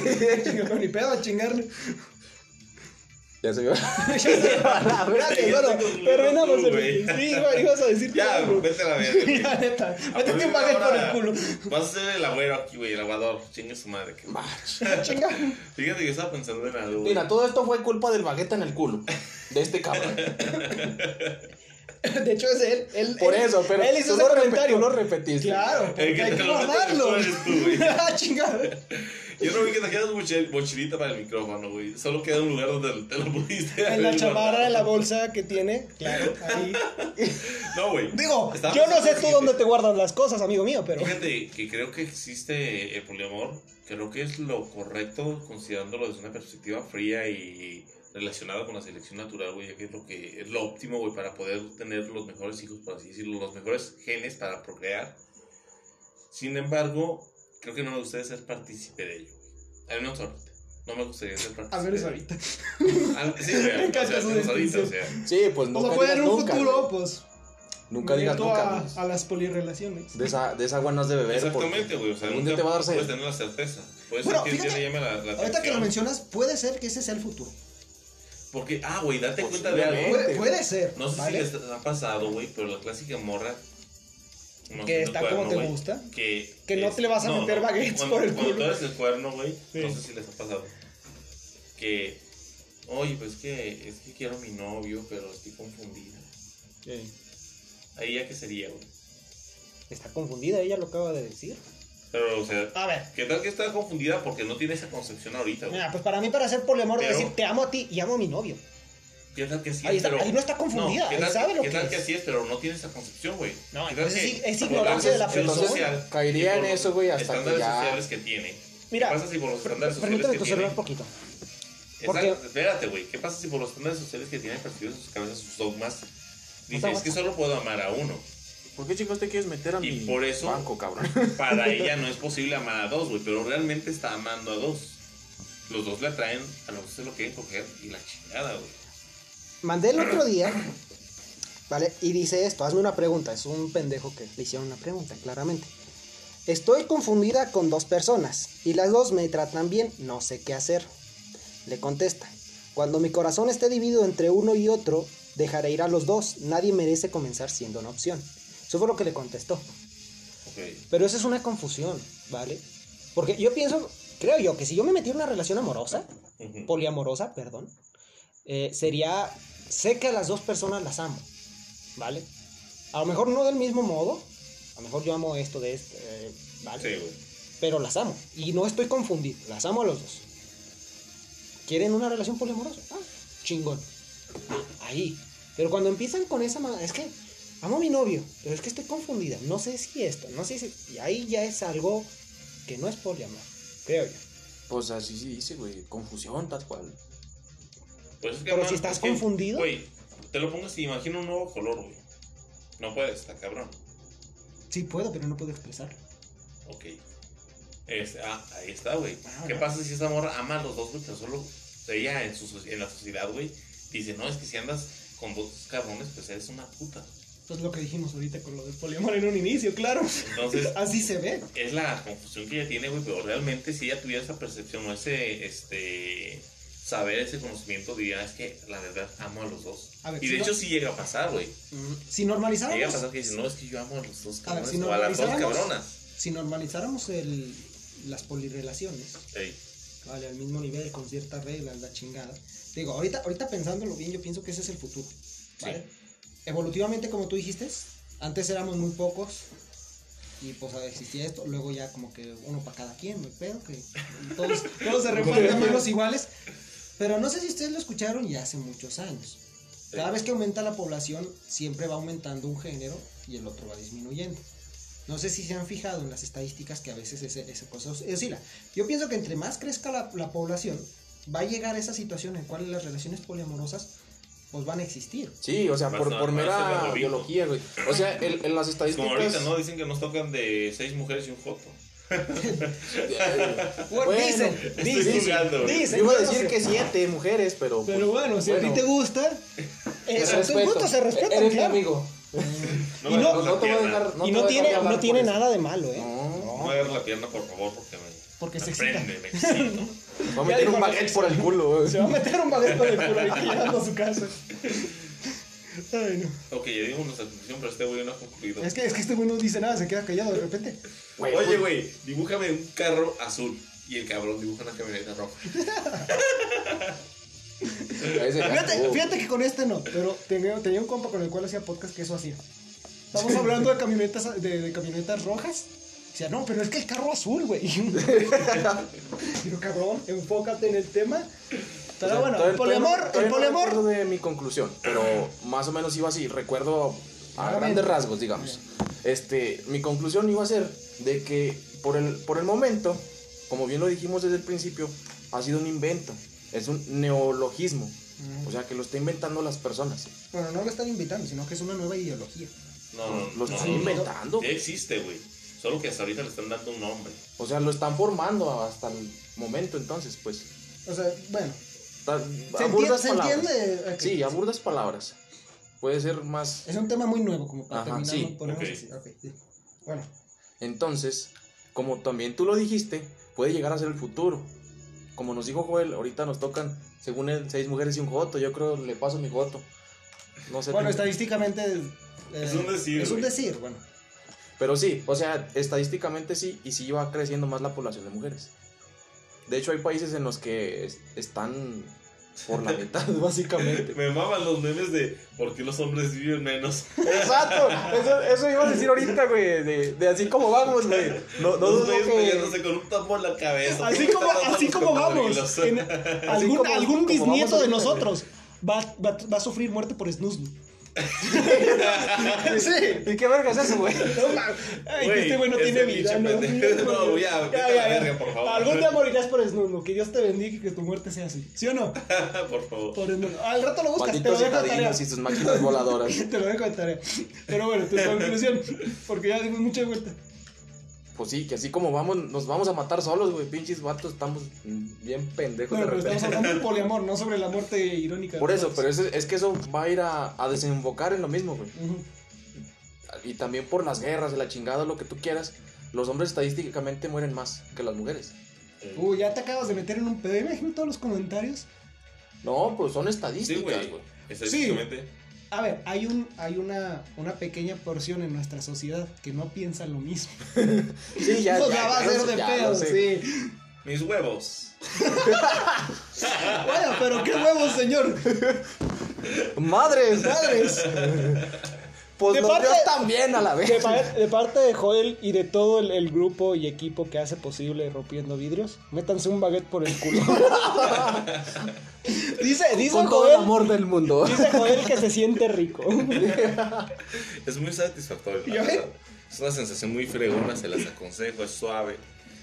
ni pedo a chingarle. ya se vio. [LAUGHS] Espérate, bueno, terminamos el. Sí, güey, ibas a decir Ya, algo. vete a la verga. Ya, neta. A Métete partir un de baguette por el culo. Vas a ser el agüero aquí, güey, el aguador. Chingue su madre. que-. Chinga. Fíjate que estaba pensando en algo. Mira, todo esto fue culpa del bagueta en el culo. De este cabrón. [LAUGHS] De hecho, es él. él Por él- eso, pero Él hizo tú ese comentario. tú lo repetiste. Claro, El porque que hay te que guardarlo. [LAUGHS] Ah, chingada. Yo no vi que trajeras mochil- mochilita para el micrófono, güey. Solo queda un lugar donde te lo pudiste. En la chamarra, en la bolsa que tiene, claro, ahí. [LAUGHS] No, güey. Digo, Estaba yo no sé tú dónde te guardan las cosas, amigo mío, pero. Fíjate que creo que existe el poliamor. Creo que es lo correcto considerándolo desde una perspectiva fría y relacionada con la selección natural, güey. ya Que es lo que es lo óptimo, güey, para poder tener los mejores hijos, por así decirlo, los mejores genes para procrear. Sin embargo, creo que no me gustaría ser partícipe de ello. güey. Al menos ahorita. No me gustaría ser partícipe. A ver, es de- ahorita. Ah, sí, güey. [LAUGHS] Me encanta o sea, menos ahorita, o sea. Sí, pues O nunca sea, puede en un nunca. futuro, güey. pues. Nunca digas nunca. a, a las polirrelaciones. De esa, de esa agua no has de beber. Exactamente, güey. O sea, nunca te va a dar sed. puedes tener la certeza. Puede Bueno, que día fíjate, le llame la, la Ahorita que lo mencionas, puede ser que ese sea el futuro. Porque, ah, güey, date cuenta de algo. Puede, puede ser. No sé ¿vale? si les ha pasado, güey, pero la clásica morra. no Que está como te gusta. Que, Que no te le vas a meter baguettes cuando, por el Cuando culo. tú eres el cuerno, güey, Sí. no sé si les ha pasado. Que, oye, pues que es que quiero a mi novio, pero estoy confundida. Ahí ya que sería, güey. Está confundida, ella lo acaba de decir. Pero, o sea, A ver. ¿qué tal que está confundida porque no tiene esa concepción ahorita, güey? Mira, pues para mí, para ser poliamor, Pero- decir te amo a ti y amo a mi novio. ¿Qué tal que sí Ahí es, está- pero... ahí no está confundida, ¿qué ahí tal, sabe lo ¿qué que tal es. que así es, pero no tiene esa concepción, güey? No, ¿Qué entonces que sí- es por ignorancia de la persona. social Caería en eso, güey, hasta estándares que ya- sociales que tiene. Mira, ¿Qué pasa si por los estándares sociales Permítame que tiene... un poquito. Porque- Espérate, güey. ¿Qué pasa si por los estándares sociales que tienen percibidos en sus cabezas, sus dogmas, dice, es que solo puedo amar a uno? ¿Por qué chicos te quieres meter a Y mi por eso- banco, cabrón? [LAUGHS] Para [LAUGHS] ella no es posible amar a dos, güey, pero realmente está amando a dos. Los dos le atraen, a los dos se lo quieren coger y la chingada, güey. Mandé el otro [CLEARS THROAT] día, ¿vale? Y dice esto, hazme una pregunta. Es un pendejo que le hicieron una pregunta, claramente. Estoy confundida con dos personas y las dos me tratan bien, no sé qué hacer. Le contesta, cuando mi corazón esté dividido entre uno y otro, dejaré ir a los dos. Nadie merece comenzar siendo una opción. Eso fue lo que le contestó. Pero eso es una confusión, ¿vale? Porque yo pienso, creo yo, que si yo me metiera en una relación amorosa, poliamorosa, perdón, eh, sería, sé que a las dos personas las amo, ¿vale? A lo mejor no del mismo modo, a lo mejor yo amo esto de este, eh, ¿vale? Sí, güey. Pero las amo, y no estoy confundido, las amo a los dos. ¿Quieren una relación poliamorosa? Ah, chingón. Ah, ahí. Pero cuando empiezan con esa, es que amo a mi novio, pero es que estoy confundida, no sé si esto, no sé si... Y ahí ya es algo que no es poliamor, creo yo. Pues así sí dice, güey. Confusión, tal cual. Pues es que, Pero man, si estás es que, confundido. Güey, te lo pongas y imagina un nuevo color, güey. No puedes, está cabrón. Sí puedo, pero no puedo expresarlo. Ok. Ah, ahí está, güey. Ah, ¿Qué no. pasa si esa morra ama a los dos, güey? Pero solo ella en, su, en la sociedad, güey, dice, no, es que si andas con dos cabrones, pues eres una puta. Eso es lo que dijimos ahorita con lo del poliamor en un inicio, claro. Entonces, [LAUGHS] Así se ve. es la confusión que ella tiene, güey, pero realmente si ella tuviera esa percepción o ese, este, saber, ese conocimiento, diría, es que la verdad amo a los dos. A ver, y si de no- hecho sí llega a pasar, güey. Si Llega a normalizáramos, pasar que dice, no, es que yo amo a los dos A ver, cabrones si o a las dos normalizáramos- cabronas. si normalizáramos el, las polirrelaciones, Ey, vale, al mismo nivel, con ciertas reglas, la chingada. Digo, ahorita, ahorita pensándolo bien, yo pienso que ese es el futuro. ¿vale? Evolutivamente, como tú dijiste, antes éramos muy pocos y pues existía esto, luego ya como que uno para cada quien, hay pedo, que todos, todos se [LAUGHS] reparten menos iguales. Pero no sé si ustedes lo escucharon ya hace muchos años. Cada vez que aumenta la población, siempre va aumentando un género y el otro va disminuyendo. No sé si se han fijado en las estadísticas que a veces ese, ese cosa os- oscila. Yo pienso que entre más crezca la, la población, va a llegar esa situación en cual las relaciones poliamorosas pues van a existir. Sí, o sea, por, a- por mera biología, güey. O sea, el- en las Es estadísticas. como ahorita, ¿no? Dicen que nos tocan de seis mujeres y un joto. [LAUGHS] Bueno, dicen, dicen, jugando, dicen, Yo iba a no decir sé. que siete mujeres, pero. Pero pues, bueno, si a ti te gusta, [LAUGHS] tus respeto. gustos, se respetan, Eres mi claro. amigo. No Y me no- No te voy a dejar. y no voy a tiene, no tiene eso. nada de malo, ¿eh? No. No me agarres la pierna, por favor, porque me, Porque me se excita. prende, me excito. [LAUGHS] Va a meter un baguette por el culo, güey. Se va a meter un baguette con el culo ahorita llegando a su casa. Ay, no. Ok, ya dimos nuestra conclusión, pero este güey no ha concluido. Es que, es que este güey no dice nada, se queda callado de repente. Güey, Oye, güey, dibújame un carro azul. Y el cabrón dibuja una camioneta roja. [LAUGHS] Fíjate, que con este no, pero tenía, tenía un compa con el cual hacía podcast que eso hacía. Estamos hablando de camionetas, de, de camionetas rojas Decía, no, pero es que el carro azul, güey. [LAUGHS] Pero cabrón, enfócate en el tema. Pero O sea, bueno, el poliamor, no- el no poliamor. recuerdo de mi conclusión, pero más o menos iba así. Recuerdo a Vagamente. grandes rasgos, digamos. Este, mi conclusión iba a ser de que por el, por el momento, como bien lo dijimos desde el principio, ha sido un invento. Es un neologismo. O sea, que lo está inventando las personas. Bueno, no lo están invitando, sino que es una nueva ideología. No, no, Lo no, están no, no. inventando. Ya existe, güey. Solo que hasta ahorita le están dando un nombre. O sea, lo están formando hasta el momento, entonces, pues. O sea, bueno, ta- ¿se a entiende? burdas ¿Se palabras. entiende? Ok. Sí, a burdas palabras. Puede ser más. Es un tema muy nuevo, como para Ajá, terminar. sí, así. Sí. Bueno, Entonces, como también tú lo dijiste, puede llegar a ser el futuro. Como nos dijo Joel, ahorita nos tocan, según él, seis mujeres y un joto. Yo creo le paso mi joto. No sé. bueno estadísticamente. eh, Es un decir, Es un güey. decir, bueno. Pero sí, o sea, estadísticamente sí, y sí va creciendo más la población de mujeres. De hecho, hay países en los que es- están por la [LAUGHS] mitad, básicamente. Me maman los memes de por qué los hombres viven menos. Exacto, eso, eso iba a decir ahorita, güey, de, de así como vamos, güey. No, no los dudo güeyes que... peleándose con un tambo en la cabeza. Así ¿Por qué como, así como vamos. en- algún como- algún como bisnieto vamos de nosotros va, va, va a sufrir muerte por snusnu. [LAUGHS] sí. ¿Y qué verga es eso, güey? No mames. Ay, que Güey, este güey no tiene vida. No, pendejo. No, ya, vete a la verga, por favor. Algún día morirás por snusnu. Que Dios te bendiga y que tu muerte sea así. ¿Sí o no? [LAUGHS] por favor. Por. Al rato lo buscas, te lo dejo de tarea. y sus máquinas voladoras. [LAUGHS] Te lo dejo de tarea. Pero bueno, tu conclusión. Porque ya dimos mucha vuelta. Pues sí, que así como vamos, nos vamos a matar solos, güey. Pinches vatos, estamos bien pendejos Bueno, de pero repente. estamos hablando del [LAUGHS] poliamor, no sobre la muerte irónica. Por eso, pero es, es que eso va a ir a, a desembocar en lo mismo, güey. Y también por las guerras, la chingada, lo que tú quieras. Los hombres estadísticamente mueren más que las mujeres. Uy, ya te acabas de meter en un pedo. Imagino todos los comentarios. No, pues son Sí, estadísticas, güey. güey. Estadísticamente. A ver, hay un hay una, una pequeña porción en nuestra sociedad que no piensa lo mismo. [LAUGHS] Sí, ya, o ya, sea, va a sé, de pedo, sí. Mis huevos. [LAUGHS] Vaya, pero qué huevos, señor. ¡Madres! Madres. Pues De los parte- dios también a la vez. De, pa- de parte de Joel y de todo el, el grupo y equipo que hace posible rompiendo vidrios, métanse un baguette por el culo. dice, [LAUGHS] dice Con todo el amor del mundo. dice Joel que se siente rico. Es muy satisfactorio. la ¿Ya verdad. Es una sensación muy fregona, se las aconsejo, es suave.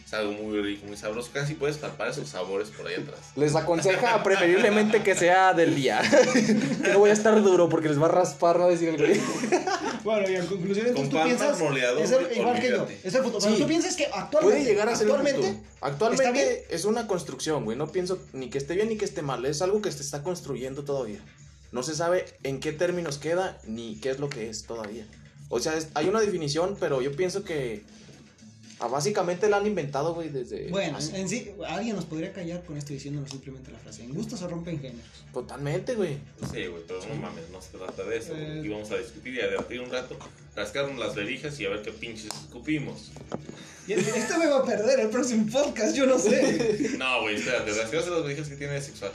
Es algo muy rico, muy sabroso. Casi puedes palpar esos sabores por ahí atrás. [LAUGHS] Les aconseja preferiblemente que sea del día. [LAUGHS] que no voy a estar duro porque les va a raspar, a decir el güey. [LAUGHS] Bueno, y en conclusión, entonces Con tú piensas. Es el, igual que yo, es el futuro. Pero Sí. tú piensas que actualmente. Puede llegar a ser un actualmente. Actualmente es una construcción, güey. No pienso ni que esté bien ni que esté mal. Es algo que se está construyendo todavía. No se sabe en qué términos queda ni qué es lo que es todavía. O sea, es- hay una definición, pero yo pienso que ah, básicamente la han inventado, güey, desde... Bueno, hace- en sí, alguien nos podría callar con esto diciéndonos simplemente la frase. En gusto se rompen géneros. Totalmente, güey. Sí, güey, pero no mames, no se trata de eso. Eh. Aquí vamos a discutir y a debatir un rato, rascarnos las verijas y a ver qué pinches escupimos. Y este me va a perder el próximo podcast, yo no sé. [LAUGHS] No, güey, espérate, rascarse las verijas que tiene de sexual.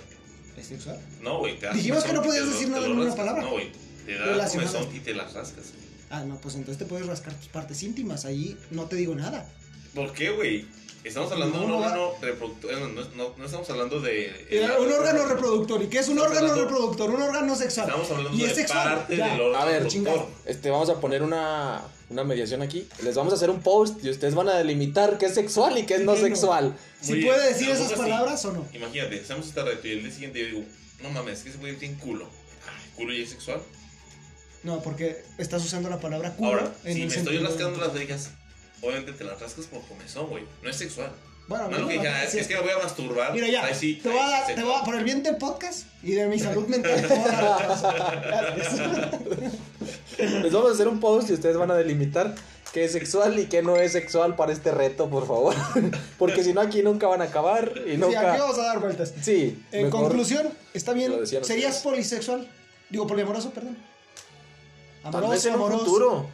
¿Es sexual? No, güey, te Dijimos que no y podías decir nada en una palabra. No, güey, te da Relacionadas. comezón y te las rascas. Ah, no, pues entonces te puedes rascar tus partes íntimas. Ahí no te digo nada. ¿Por qué, güey? Estamos hablando de un no, órgano reproductor. No, no, estamos hablando de. Eh, un órgano reproductor. ¿Y qué es un Estamos órgano hablando- reproductor? Un órgano sexual. Estamos hablando y es de sexual. parte ya. del órgano A ver, reproductor. Este, vamos a poner una, una mediación aquí. Les vamos a hacer un post y ustedes van a delimitar qué es sexual y qué es no sexual. Si puede decir esas así. palabras o no. Imagínate, hacemos esta reto y el día siguiente yo digo, no mames, que ese güey tiene culo. Ay, ¿Culo y es sexual? No, porque estás usando la palabra culo. Ahora, en si el me estoy rascando las verijas, obviamente te las rascas por comezón, güey. No es sexual. Bueno, No es lo que bueno, dije, ah, sí. es que me voy a masturbar. Mira ya, Ahí sí, te voy a es te voy a- por el bien del podcast y de mi salud mental, te voy a dar Les vamos a hacer un post y ustedes van a delimitar qué es sexual y qué no es sexual para este reto, por favor. [LAUGHS] Porque si no, aquí nunca van a acabar y Sí, aquí nunca. vamos a dar vueltas. Sí, En mejor- conclusión, está bien. ¿Serías ustedes. polisexual? Digo, poliamoroso, perdón. Tal vez en un futuro.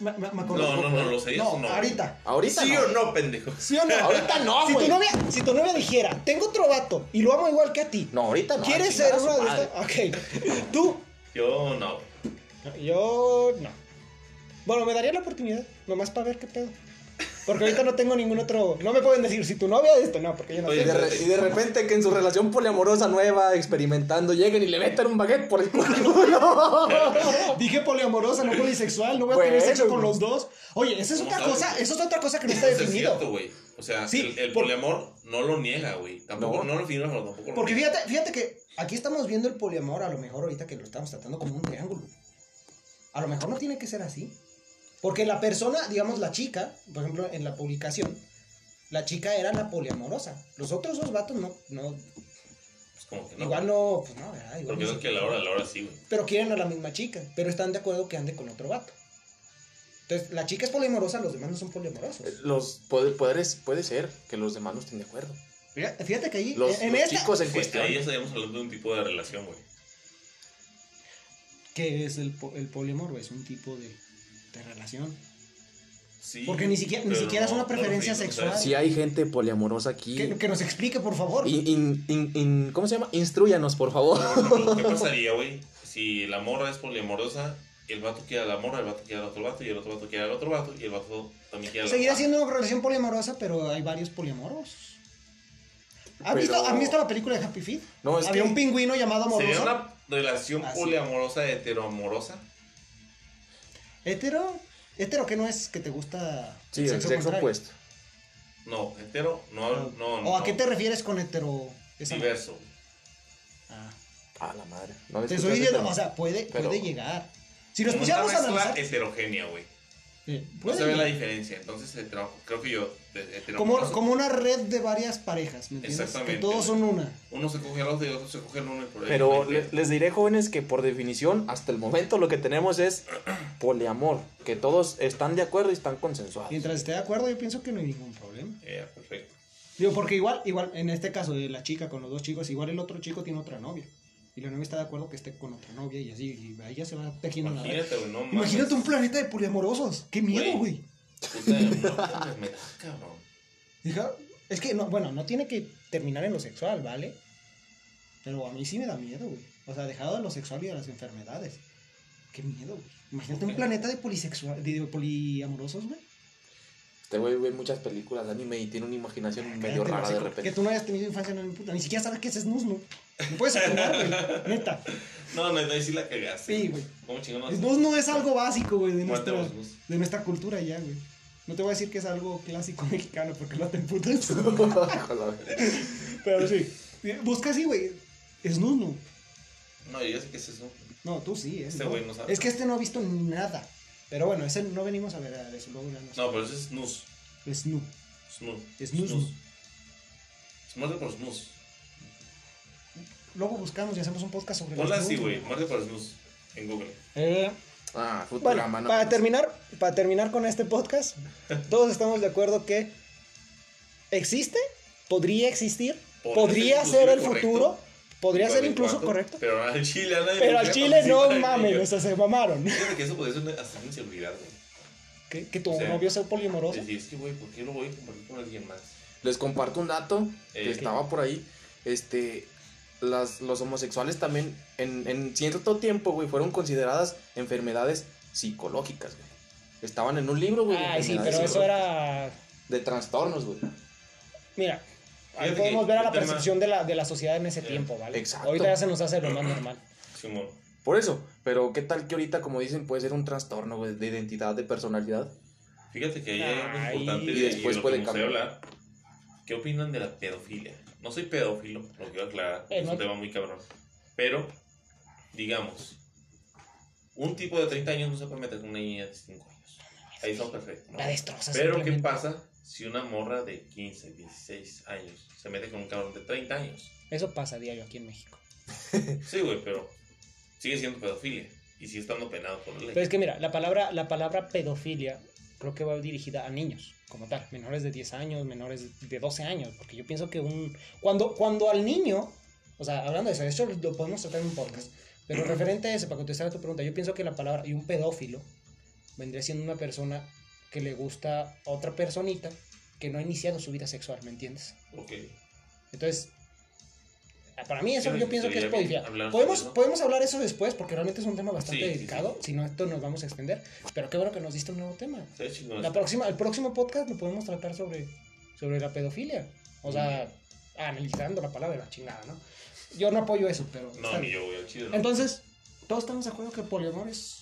Me, me- No, no, no, lo serías o no. ahorita. Ahorita ¿Sí no. o no, pendejo? ¿Sí o no? [LAUGHS] Ahorita no, si güey. tu, novia, si tu novia dijera, tengo otro vato y lo amo igual que a ti. No, ahorita no. ¿Quieres ser una de estas? Ok. ¿Tú? Yo no. Yo no. Bueno, me daría la oportunidad, nomás para ver qué pedo. Porque ahorita no tengo ningún otro. No me pueden decir si tu novia esto, no, porque yo no Oye, Y de, re- y de repente que en su relación poliamorosa nueva, experimentando, lleguen y le metan un baguette por el culo. [LAUGHS] Dije poliamorosa, no polisexual, no voy a Bueno, tener sexo con los dos. Oye, esa es ¿Cómo otra sabes, cosa, esa es otra cosa que no está Eso es definido. cierto, güey. O sea, Sí, el, el por- poliamor no lo niega, güey. Tampoco, No. no, lo pero tampoco lo Porque niega. fíjate, fíjate que aquí estamos viendo el poliamor, a lo mejor ahorita que lo estamos tratando como un triángulo. A lo mejor no tiene que ser así. Porque la persona, digamos la chica, por ejemplo, en la publicación, la chica era la poliamorosa. Los otros dos vatos no, no, Pues como que no. igual no, pues no, ¿verdad? Igual Porque no es se- que a la hora, a la hora sí, güey. Pero quieren a la misma chica, pero están de acuerdo que ande con otro vato. Entonces, la chica es poliamorosa, los demás no son poliamorosos. Los poder- poderes, puede ser que los demás no estén de acuerdo. Fíjate, fíjate que ahí, Los, en los esta, chicos en Sí, cuestión. ahí ya estaríamos hablando de un tipo de relación, güey. ¿qué es el, el poliamor? Es un tipo de, de relación. Sí. Porque ni siquiera- ni siquiera es una no preferencia sexual. Si hay gente poliamorosa aquí. Que, que nos explique, por favor. in- in- in- in- ¿Cómo se llama? Instruyanos, por favor. ¿Qué [LAUGHS] pasaría, güey? Si la morra es poliamorosa, el vato quiere a la morra, el vato quiere al otro vato, y el otro vato quiere al otro vato, y el vato también quiere a la Seguirá siendo una relación poliamorosa, pero hay varios poliamoros. ¿Has, Pero- visto, ¿Han visto la película de Happy Feet? No, es Había que- un pingüino llamado amoroso. ¿Sería una relación Ah, sí. poliamorosa heteroamorosa? ¿Hetero? ¿Hetero que no es que te gusta Sí, el sexo opuesto. No, hetero, no, no, ¿O no. a qué te refieres con hetero? Diverso. Ah. Ah, la madre. No, Te estoy diciendo, o sea, puede, Pero- puede llegar. Si nos pusiéramos a analizar. heterogénea, güey. Eh, No se ve la diferencia. Entonces, hetero- creo que yo, de- como, heteroamoroso, como una red de varias parejas, ¿me entiendes? Exactamente, Que todos son una. uno se coge otro y el otro se coge al uno y por ahí. Pero no les diré, jóvenes, que por definición, hasta el momento lo que tenemos es [CLEARS THROAT] poliamor. Que todos están de acuerdo y están consensuados. Mientras esté de acuerdo, yo pienso que no hay ningún problema. Eh, perfecto. Digo, porque igual, igual, en este caso de la chica con los dos chicos, igual el otro chico tiene otra novia. Y la novia está de acuerdo que esté con otra novia y así, y ahí ya se va tejiendo la red. No. Imagínate un planeta de poliamorosos. ¡Qué miedo, Güey. Dija- Es que, no, bueno, no tiene que terminar en lo sexual, ¿vale? Pero a mí sí me da miedo, güey. O sea, dejado de lo sexual y de las enfermedades. Qué miedo, güey. Imagínate un planeta de polisexual, de poliamorosos, güey. Este güey ve muchas películas de anime y tiene una imaginación medio Cállate, rara de Que repente. tú no hayas tenido infancia, no me importa. Ni siquiera sabes qué es snus, ¿no? Puedes opinar, güey. Neta. No, no, ahí sí la cagaste. Sí, güey. ¿Cómo chingón? Snus no es algo básico, güey, de nuestra, de nuestra cultura ya, güey. No te voy a decir que es algo clásico [LAUGHS] mexicano porque lo te emputas. [LAUGHS] Pero sí. Busca así, güey. Snus no. No, yo ya sé que es eso. No, tú sí, es. Este no. güey no sabe. Es que este no ha visto nada. Pero bueno, ese no venimos a ver a eso. Luego ya no pero ese es snus. Snus. Snus. Snus. Es muerte por snus. Luego buscamos y hacemos un podcast sobre Ponla así, güey. Muerte por snus. En Google. Eh, Ah, bueno, Futurama, no. para terminar, para terminar con este podcast, [LAUGHS] todos estamos de acuerdo que existe, podría existir, Podría podría ser ser el futuro. Podría ser incluso cuarto, correcto. Pero al chile a nadie Pero al chile no mames, o sea, se mamaron. Fíjate que eso podría ser hasta una inseguridad, güey. Que, que tu O sea, novio sea poliamoroso. Decir, es que, güey, ¿por qué lo voy a compartir con alguien más? Les comparto un dato que Eh, estaba por ahí. Este, las, los homosexuales también, en, en cierto tiempo, güey, fueron consideradas enfermedades psicológicas, güey. Estaban en un libro, güey. Ay, sí, pero eso era. De trastornos, güey. Mira, ahí podemos ver a la percepción de la, de la sociedad en ese Eh, tiempo, ¿vale? exacto. Ahorita ya se nos hace lo más normal. Simón. Por eso, pero ¿qué tal que ahorita, como dicen, puede ser un trastorno, de identidad, de personalidad? Fíjate que ahí hay algo importante y de- después de puede cambiar. hablar. ¿Qué opinan de la pedofilia? No soy pedófilo, lo quiero aclarar. Eh, es no- un tema muy cabrón. Pero, digamos, un tipo de 30 años no se puede meter con una niña de 5 años. Ahí son perfectos. ¿no? La destrozas. Pero, ¿qué pasa si una morra de 15, 16 años se mete con un cabrón de 30 años? Eso pasa a diario aquí en México. [LAUGHS] Sí, güey, pero sigue siendo pedofilia y sigue estando penado por la ley. Pero es que mira, la palabra, la palabra pedofilia creo que va dirigida a niños, como tal, menores de 10 años, menores de 12 años, porque yo pienso que un cuando cuando al niño, o sea, hablando de eso, eso lo podemos tratar en un podcast, pero referente a eso, para contestar a tu pregunta, yo pienso que la palabra y un pedófilo vendría siendo una persona que le gusta a otra personita que no ha iniciado su vida sexual, ¿me entiendes? Ok. Entonces, Para mí eso Sí, yo pienso que es hablar Podemos, eso. podemos hablar eso después porque realmente es un tema bastante Sí, sí, delicado. Si no, esto nos vamos a extender. Pero qué bueno que nos diste un nuevo tema. La próxima, el próximo podcast lo podemos tratar sobre, sobre la pedofilia. O sea, analizando la palabra de la chingada, ¿no? Yo no apoyo eso, pero... No, ni yo voy al chile. ¿no? Entonces, todos estamos de acuerdo que el poliamor es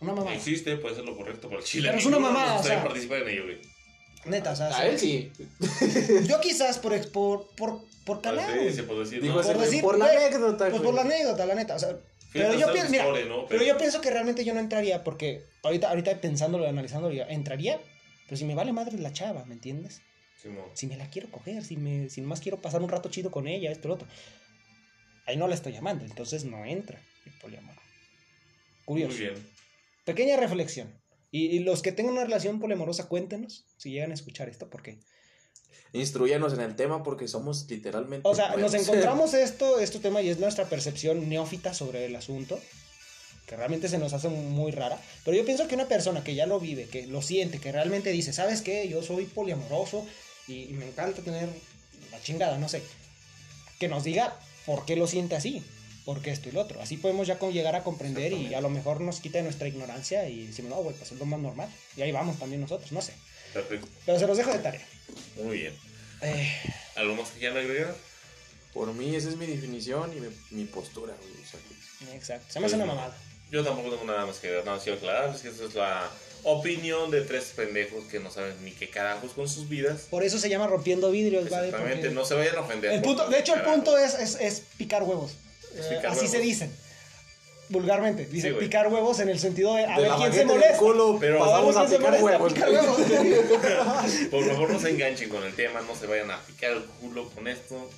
una mamada. Existe, puede ser lo correcto por el chile. Pero es una mamada, nos o sea. participar en ello, güey. Neta, o sea, A él sí. [LAUGHS] yo quizás por, por, por, por calar. Sí, se puede decir, ¿no? Por decir, por la güey, anécdota, Pues por la anécdota, la neta. O sea, pero Fíjate, yo pienso, mira, ¿no? pero yo pienso que realmente yo no entraría porque ahorita, ahorita pensándolo, analizándolo, entraría, pero si me vale madre la chava, ¿me entiendes? Simón. Si me la quiero coger, si me, si nomás quiero pasar un rato chido con ella, esto, lo otro. Ahí no la estoy llamando, entonces no entra el poliamor. Curioso. Muy bien. Pequeña reflexión. Y, y los que tengan una relación poliamorosa, cuéntenos si llegan a escuchar esto, porque Instruyanos en el tema porque somos literalmente. O sea, nos encontramos [LAUGHS] esto, este tema y es nuestra percepción neófita sobre el asunto, que realmente se nos hace muy rara. Pero yo pienso que una persona que ya lo vive, que lo siente, que realmente dice, ¿sabes qué? Yo soy poliamoroso y, y me encanta tener la chingada, no sé. Que nos diga por qué lo siente así, por qué esto y lo otro. Así podemos ya con- llegar a comprender y a lo mejor nos quita de nuestra ignorancia y decimos, no, güey, pues es lo más normal. Y ahí vamos también nosotros, no sé. Perfecto. Pero se los dejo de tarea. Muy bien. Eh, ¿Algo más que quieran agregar? Por mí, esa es mi definición y mi, mi postura, güey. o sea, que- exacto. Se me hace una mamada. Yo tampoco tengo nada más que agregar. Nada más quiero aclarar. Es que esta es la opinión de tres pendejos que no saben ni qué carajos con sus vidas. Por eso se llama rompiendo vidrios, ¿vale? Exactamente. Porque- No se vayan a ofender. El punto, de hecho, el punto es, es, es picar huevos. Eh, así huevos. se dicen. Vulgarmente. Dicen Sí, picar huevos en el sentido de a de ver la quién se molesta. culo, Pero vamos ver a picar molesta, huevos. picar güey. huevos. [LAUGHS] Por favor, no se enganchen con el tema. No se vayan a picar el culo con esto.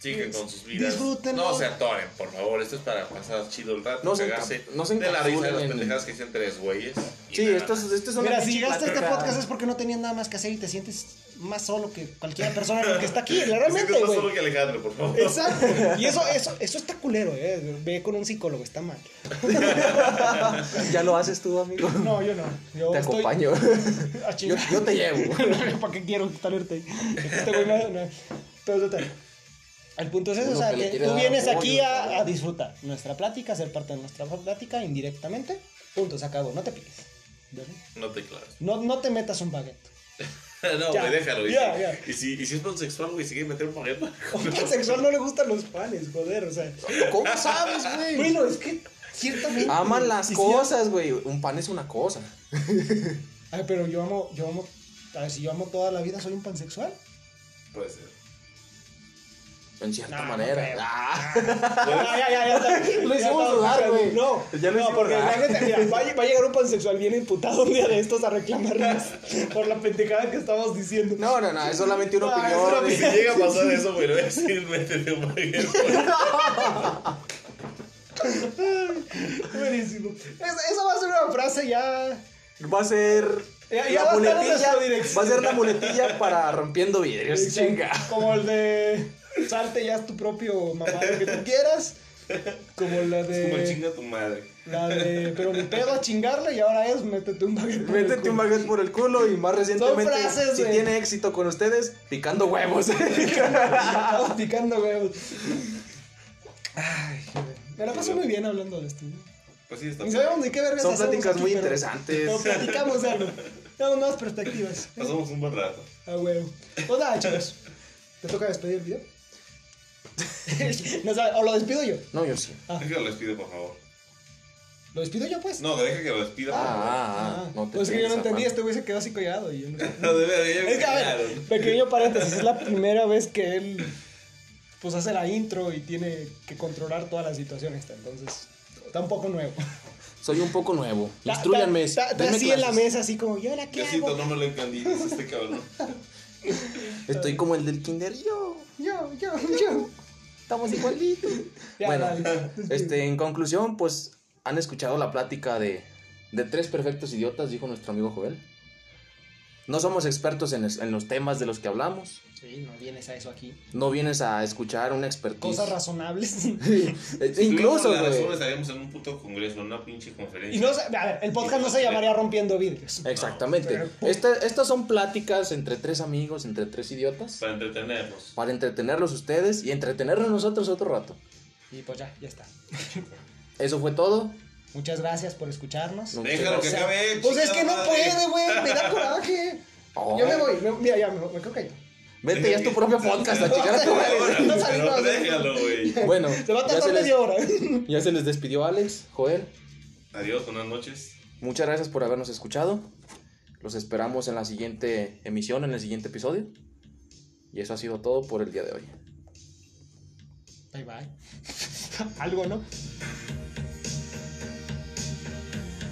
Sigan con sus vidas. Disfrútenlo. No se atoren, por favor. Esto es para pasar chido el rato. No se cagarse no se de la risa de las pendejadas que dicen tres güeyes. Sí, esto es, esto es una Mira, si llegaste a este podcast es porque no tenías nada más que hacer y te sientes más solo que cualquier persona que está aquí. [LAUGHS] Realmente, más solo que Alejandro, por favor. Exacto. [LAUGHS] Y eso, eso, eso está culero, eh. Ve con un psicólogo, está mal. [LAUGHS] Ya lo haces tú, amigo. No, yo no. Yo Te estoy- acompaño. Yo, yo te llevo. ¿Para qué quiero talerte ahí? Este güey no- no. Pero total. El punto es eso, o sea, que tú vienes apoyo, aquí a, disfrutar nuestra plática, a ser parte de nuestra plática indirectamente. Punto, se acabó, no te piques. No te claves. No, no te metas un baguette. [LAUGHS] No, Ya, güey, déjalo. Y, ya, si, ya. Y, si, y si es pansexual, güey, sigue meter un paquete. A [LAUGHS] un pansexual no le gustan los panes, joder, o sea. ¿Cómo sabes, güey? Bueno, es que ciertamente. Aman las y cosas, güey. Un pan es una cosa. Ay, pero yo amo, yo amo. A ver, si yo amo toda la vida, soy un pansexual. Puede ser. En cierta No, no manera. Ah. [LAUGHS] Ya, ya, ya, ya. Lo hicimos dudar, güey. No, Ya no, porque la mira, va, a- va a llegar un pansexual bien imputado un día de estos a reclamarnos [LAUGHS] por la pendejada que estamos diciendo. No, no, no. Es solamente una Ah, es opinión. una si llega a pasar eso, güey, voy a decir, métete un. Buenísimo. Es- Esa va a ser una frase ya. Va a ser. Ya- ya la va a estar en muletilla. Va a ser la muletilla para rompiendo vidrios. Chinga. Como el de. Salte ya es tu propio mamá que tú quieras. Como la Es como de. chinga tu madre. La de. Pero ni pedo a chingarle y ahora es métete un baguette. por el Métete un culo. baguette por el culo y más recientemente, frases, si tiene éxito con ustedes, picando huevos. [LAUGHS] Estamos picando huevos. Ay, me la paso muy bien hablando de esto. ¿no? Pues sí, está Ni sabemos ni qué vergas Son pláticas aquí, muy pero- interesantes. Pero platicamos de algo. Tenemos nuevas perspectivas. Pasamos un buen rato. Ah, huevo. Pues nada, chicos. ¿Te toca despedir el video? [LAUGHS] no sabe, o lo despido yo. No, yo sí. Ah. Deja que lo despide, por favor. ¿Lo despido yo, pues? No, deja que lo despida, por favor. Ah, ah, Ah, no te pues es que yo no entendí, este güey se quedó así collado y yo no sé. [LAUGHS] No, de verdad, me Es que, a ver, pequeño [LAUGHS] paréntesis, es la primera vez que él pues hace la intro y tiene que controlar toda la situación esta, entonces está un poco nuevo. Soy un poco nuevo. Instruyanme. Está, así en la mesa, así como, ¿yo la qué Casito, hago? no me lo entendí, es este cabrón. Estoy como el del kinder. Yo. Yo, yo, yo. Estamos igualitos. [LAUGHS] Ya, bueno, dale. este, en conclusión, pues han escuchado la plática de, de tres perfectos idiotas, dijo nuestro amigo Joel. No somos expertos en, es- en los temas de los que hablamos. Sí, no vienes a eso aquí. No vienes a escuchar una expertise. Cosas razonables. [LAUGHS] Eh, Si [LAUGHS] Incluso, güey. estaríamos en un puto congreso, en una pinche conferencia. y no se- a ver, el podcast no se llamaría Rompiendo Vidrios. Exactamente. Pero- Esta- estas son pláticas entre tres amigos, entre tres idiotas, Para entretenernos. para entretenerlos ustedes y entretenernos nosotros otro rato. Y pues ya, ya está. Eso fue todo. Muchas gracias por escucharnos. No, Déjalo que O sea, acabe. Pues es que no madre. puede, güey. Me da coraje. Oh. Yo me voy. me- mira, ya me, me creo que ya. Vete, ya es tu propio podcast, a chingar a tu madre. No pero salimos. déjalo, güey. Bueno, Se va a tardar media hora. ya se les despidió Alex, Joel. Adiós, buenas noches. Muchas gracias por habernos escuchado. Los esperamos en la siguiente emisión, en el siguiente episodio. Y eso ha sido todo por el día de hoy. Bye bye. [LAUGHS] Algo, ¿no?